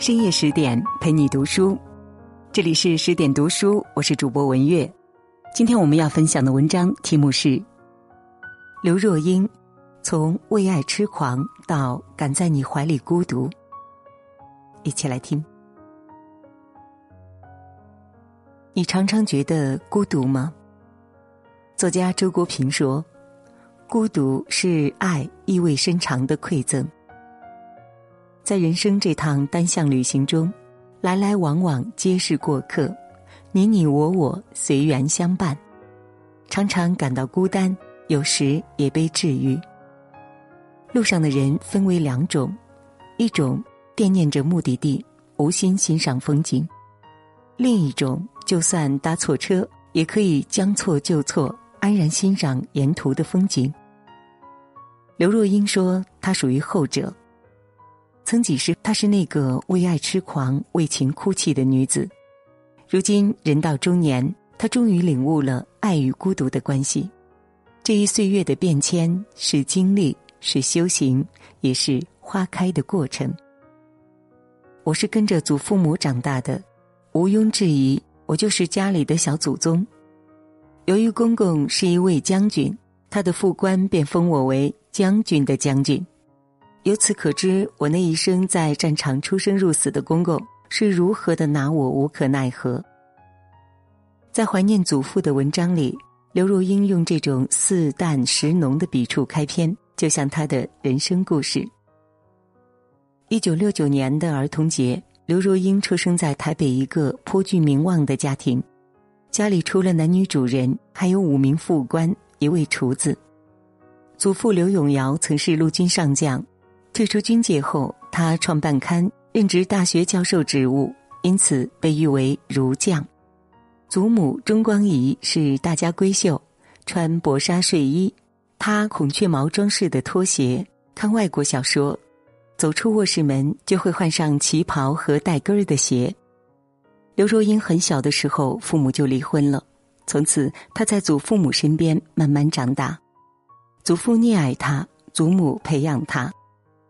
深夜十点陪你读书，这里是十点读书，我是主播文月。今天我们要分享的文章题目是刘若英从为爱痴狂到敢在你怀里孤独。一起来听。你常常觉得孤独吗？作家周国平说：“孤独是爱意味深长的馈赠。”在人生这趟单向旅行中，来来往往皆是过客，你你我我随缘相伴，常常感到孤单，有时也被治愈。路上的人分为两种，一种惦念着目的地，无心欣赏风景；另一种就算搭错车，也可以将错就错，安然欣赏沿途的风景。刘若英说：“她属于后者。”曾几时，她是那个为爱痴狂、为情哭泣的女子。如今人到中年，她终于领悟了爱与孤独的关系。这一岁月的变迁，是经历，是修行，也是花开的过程。我是跟着祖父母长大的，毋庸置疑，我就是家里的小祖宗。由于公公是一位将军，他的副官便封我为将军的将军。由此可知，我那一生在战场出生入死的公公是如何的拿我无可奈何。在怀念祖父的文章里，刘若英用这种似淡实浓的笔触开篇，就像她的人生故事。一九六九年的儿童节，刘若英出生在台北一个颇具名望的家庭，家里除了男女主人，还有五名副官，一位厨子。祖父刘永尧曾是陆军上将。退出军界后，他创办刊，任职大学教授职务，因此被誉为“儒将”。祖母钟光仪是大家闺秀，穿薄纱睡衣，她孔雀毛装饰的拖鞋，看外国小说，走出卧室门就会换上旗袍和带跟儿的鞋。刘若英很小的时候，父母就离婚了，从此她在祖父母身边慢慢长大。祖父溺爱她，祖母培养她。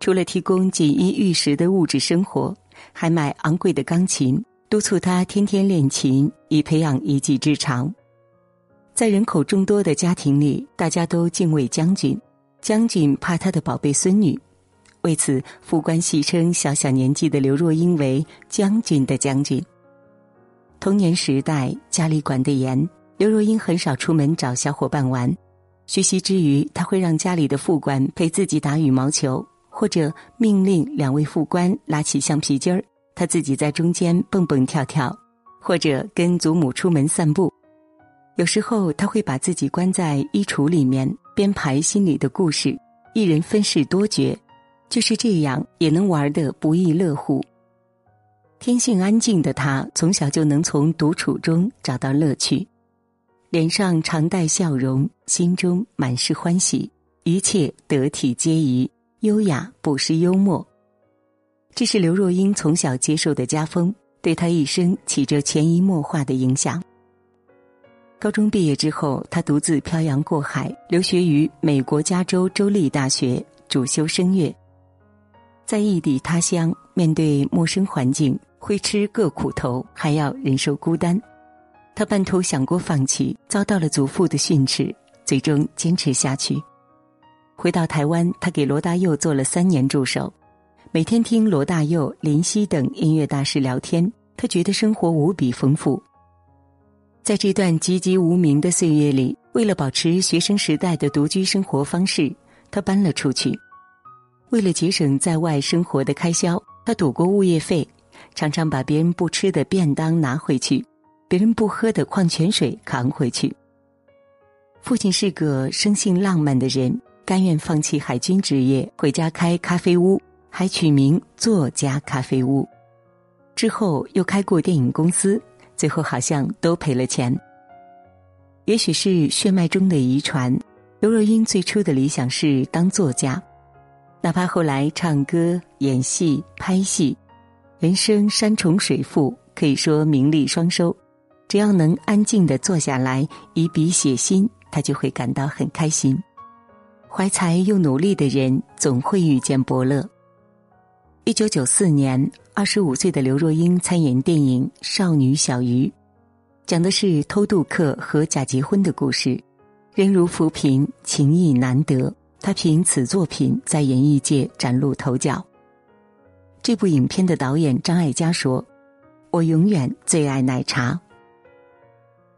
除了提供锦衣玉食的物质生活，还买昂贵的钢琴，督促他天天练琴，以培养一技之长。在人口众多的家庭里，大家都敬畏将军，将军怕他的宝贝孙女，为此副官戏称小小年纪的刘若英为“将军的将军”。童年时代家里管得严，刘若英很少出门找小伙伴玩，学习之余，他会让家里的副官陪自己打羽毛球。或者命令两位副官拉起橡皮筋儿，他自己在中间蹦蹦跳跳；或者跟祖母出门散步。有时候他会把自己关在衣橱里面编排心里的故事，一人分饰多角，就是这样也能玩得不亦乐乎。天性安静的他，从小就能从独处中找到乐趣，脸上常带笑容，心中满是欢喜，一切得体皆宜。优雅不失幽默，这是刘若英从小接受的家风，对她一生起着潜移默化的影响。高中毕业之后，她独自漂洋过海，留学于美国加州州立大学，主修声乐。在异地他乡，面对陌生环境，会吃各苦头，还要忍受孤单。他半途想过放弃，遭到了祖父的训斥，最终坚持下去。回到台湾，他给罗大佑做了三年助手，每天听罗大佑、林夕等音乐大师聊天，他觉得生活无比丰富。在这段籍籍无名的岁月里，为了保持学生时代的独居生活方式，他搬了出去。为了节省在外生活的开销，他躲过物业费，常常把别人不吃的便当拿回去，别人不喝的矿泉水扛回去。父亲是个生性浪漫的人。甘愿放弃海军职业，回家开咖啡屋，还取名“作家咖啡屋”。之后又开过电影公司，最后好像都赔了钱。也许是血脉中的遗传，刘若英最初的理想是当作家，哪怕后来唱歌、演戏、拍戏，人生山重水复，可以说名利双收，只要能安静的坐下来，以笔写心，他就会感到很开心。怀才又努力的人，总会遇见伯乐。一九九四年，二十五岁的刘若英参演电影《少女小鱼》，讲的是偷渡客和假结婚的故事。人如浮萍，情意难得。她凭此作品在演艺界崭露头角。这部影片的导演张艾嘉说：“我永远最爱奶茶。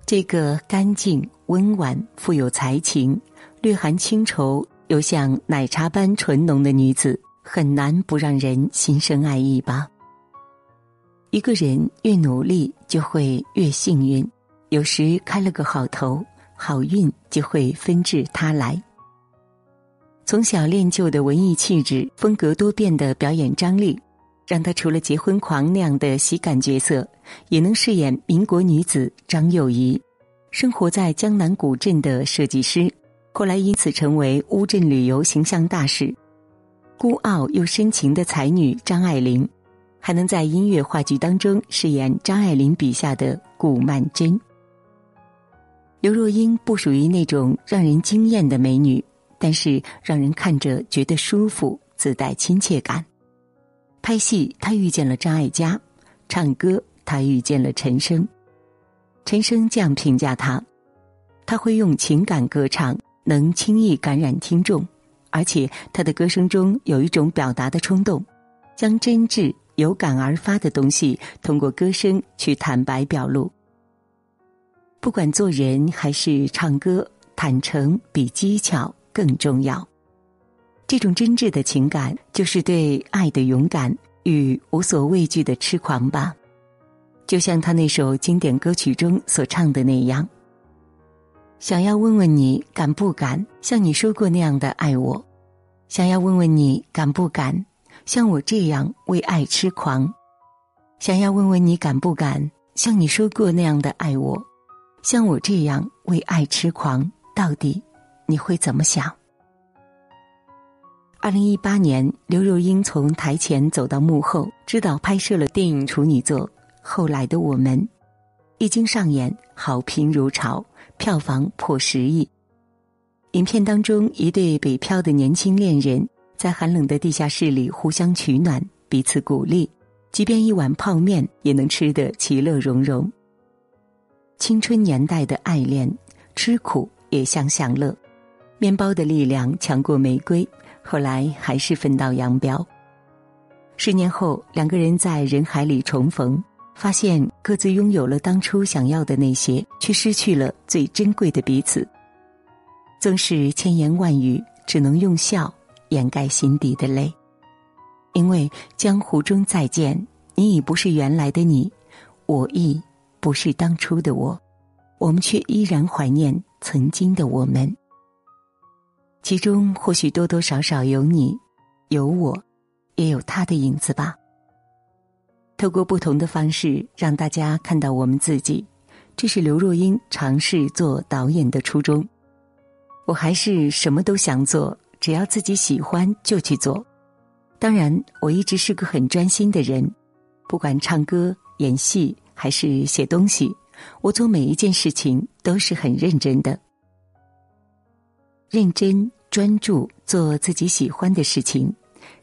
这个干净、温婉、富有才情、略含清愁又像奶茶般纯浓的女子。”很难不让人心生爱意吧。一个人越努力，就会越幸运。有时开了个好头，好运就会纷至沓来。从小练就的文艺气质，风格多变的表演张力，让他除了结婚狂那样的喜感角色，也能饰演民国女子张幼仪。生活在江南古镇的设计师，后来因此成为乌镇旅游形象大使。孤傲又深情的才女张爱玲，还能在音乐话剧当中饰演张爱玲笔下的顾曼桢。刘若英不属于那种让人惊艳的美女，但是让人看着觉得舒服，自带亲切感。拍戏，她遇见了张艾嘉；唱歌，她遇见了陈升。陈升这样评价她：她会用情感歌唱，能轻易感染听众。而且他的歌声中有一种表达的冲动，将真挚有感而发的东西通过歌声去坦白表露。不管做人还是唱歌，坦诚比技巧更重要。这种真挚的情感，就是对爱的勇敢与无所畏惧的痴狂吧。就像他那首经典歌曲中所唱的那样。想要问问你敢不敢像你说过那样的爱我？想要问问你敢不敢像我这样为爱痴狂？想要问问你敢不敢像你说过那样的爱我？像我这样为爱痴狂，到底你会怎么想？二零一八年，刘若英从台前走到幕后，指导拍摄了电影处女作《后来的我们》，一经上演，好评如潮。票房破十亿。影片当中，一对北漂的年轻恋人在寒冷的地下室里互相取暖，彼此鼓励，即便一碗泡面也能吃得其乐融融。青春年代的爱恋，吃苦也像享乐。面包的力量强过玫瑰，后来还是分道扬镳。十年后，两个人在人海里重逢。发现各自拥有了当初想要的那些，却失去了最珍贵的彼此。纵使千言万语，只能用笑掩盖心底的泪。因为江湖中再见，你已不是原来的你，我亦不是当初的我，我们却依然怀念曾经的我们。其中或许多多少少有你，有我，也有他的影子吧。透过不同的方式让大家看到我们自己，这是刘若英尝试做导演的初衷。我还是什么都想做，只要自己喜欢就去做。当然，我一直是个很专心的人，不管唱歌、演戏还是写东西，我做每一件事情都是很认真的。认真专注做自己喜欢的事情，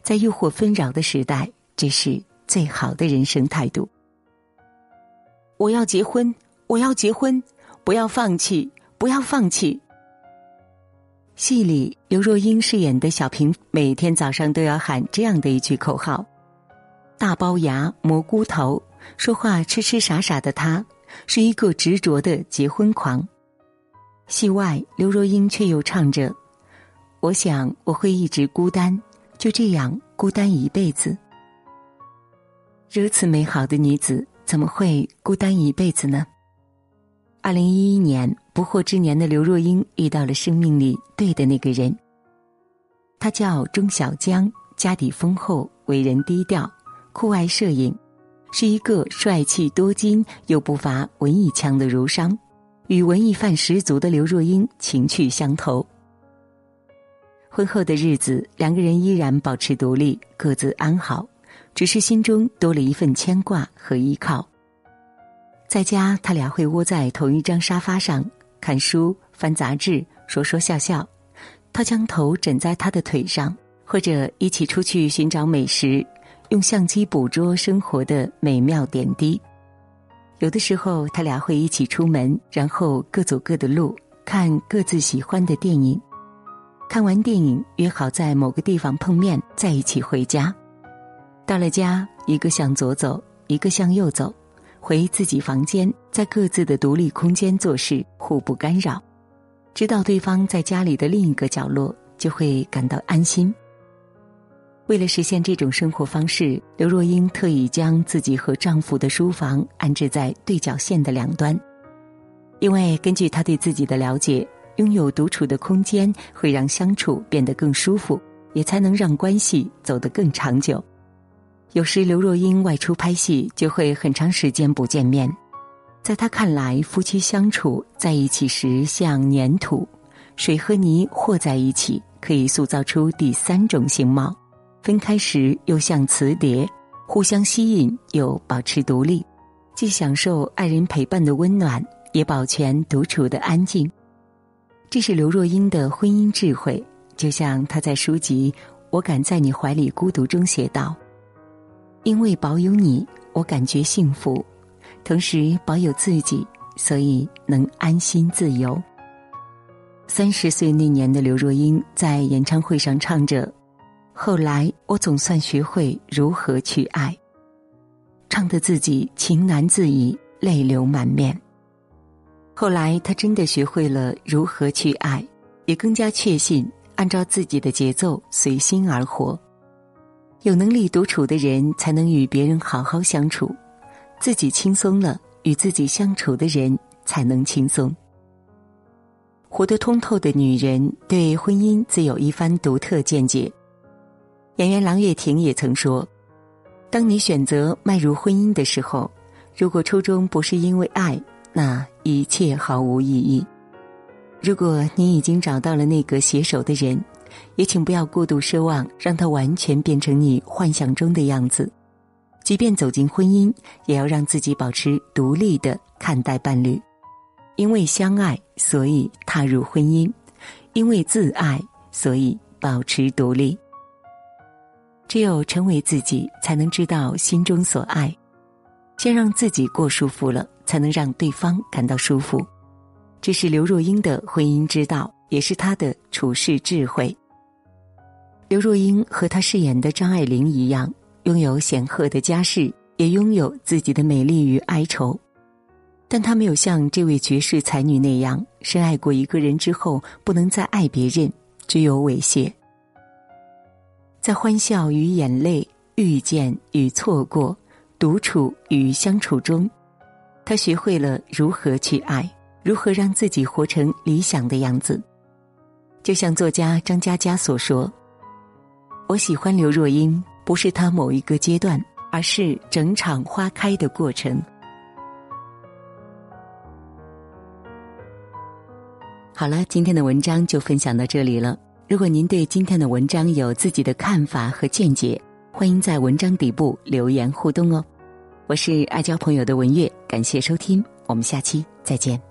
在诱惑纷扰的时代，这是。最好的人生态度。我要结婚，我要结婚，不要放弃，不要放弃。戏里刘若英饰演的小平，每天早上都要喊这样的一句口号：“大龅牙，蘑菇头，说话痴痴傻傻的他，是一个执着的结婚狂。”戏外，刘若英却又唱着：“我想我会一直孤单，就这样孤单一辈子。”如此美好的女子，怎么会孤单一辈子呢？二零一一年，不惑之年的刘若英遇到了生命里对的那个人。他叫钟小江，家底丰厚，为人低调，酷爱摄影，是一个帅气多金又不乏文艺腔的儒商，与文艺范十足的刘若英情趣相投。婚后的日子，两个人依然保持独立，各自安好。只是心中多了一份牵挂和依靠。在家，他俩会窝在同一张沙发上看书、翻杂志，说说笑笑。他将头枕在他的腿上，或者一起出去寻找美食，用相机捕捉生活的美妙点滴。有的时候，他俩会一起出门，然后各走各的路，看各自喜欢的电影。看完电影，约好在某个地方碰面，再一起回家。到了家，一个向左走，一个向右走，回自己房间，在各自的独立空间做事，互不干扰。知道对方在家里的另一个角落，就会感到安心。为了实现这种生活方式，刘若英特意将自己和丈夫的书房安置在对角线的两端，因为根据她对自己的了解，拥有独处的空间会让相处变得更舒服，也才能让关系走得更长久。有时刘若英外出拍戏，就会很长时间不见面，在她看来，夫妻相处在一起时像粘土，水和泥和在一起，可以塑造出第三种形貌。分开时又像磁碟，互相吸引又保持独立，既享受爱人陪伴的温暖，也保全独处的安静。这是刘若英的婚姻智慧，就像她在书籍《我敢在你怀里孤独》中写道：“因为保有你，我感觉幸福；同时保有自己，所以能安心自由。”三十岁那年的刘若英在演唱会上唱着。后来，我总算学会如何去爱，唱得自己情难自已，泪流满面。后来，他真的学会了如何去爱，也更加确信按照自己的节奏随心而活。有能力独处的人，才能与别人好好相处；自己轻松了，与自己相处的人才能轻松。活得通透的女人，对婚姻自有一番独特见解。演员郎月婷也曾说：“当你选择迈入婚姻的时候，如果初衷不是因为爱，那一切毫无意义。如果你已经找到了那个携手的人，也请不要过度奢望让他完全变成你幻想中的样子。即便走进婚姻，也要让自己保持独立的看待伴侣，因为相爱，所以踏入婚姻；因为自爱，所以保持独立。”只有成为自己，才能知道心中所爱。先让自己过舒服了，才能让对方感到舒服。这是刘若英的婚姻之道，也是她的处世智慧。刘若英和她饰演的张爱玲一样，拥有显赫的家世，也拥有自己的美丽与哀愁，但她没有像这位绝世才女那样，深爱过一个人之后不能再爱别人，只有猥亵。在欢笑与眼泪、遇见与错过、独处与相处中，她学会了如何去爱，如何让自己活成理想的样子。就像作家张嘉佳所说：“我喜欢刘若英，不是她某一个阶段，而是整场花开的过程。”好了，今天的文章就分享到这里了。如果您对今天的文章有自己的看法和见解，欢迎在文章底部留言互动哦。我是爱交朋友的文月，感谢收听，我们下期再见。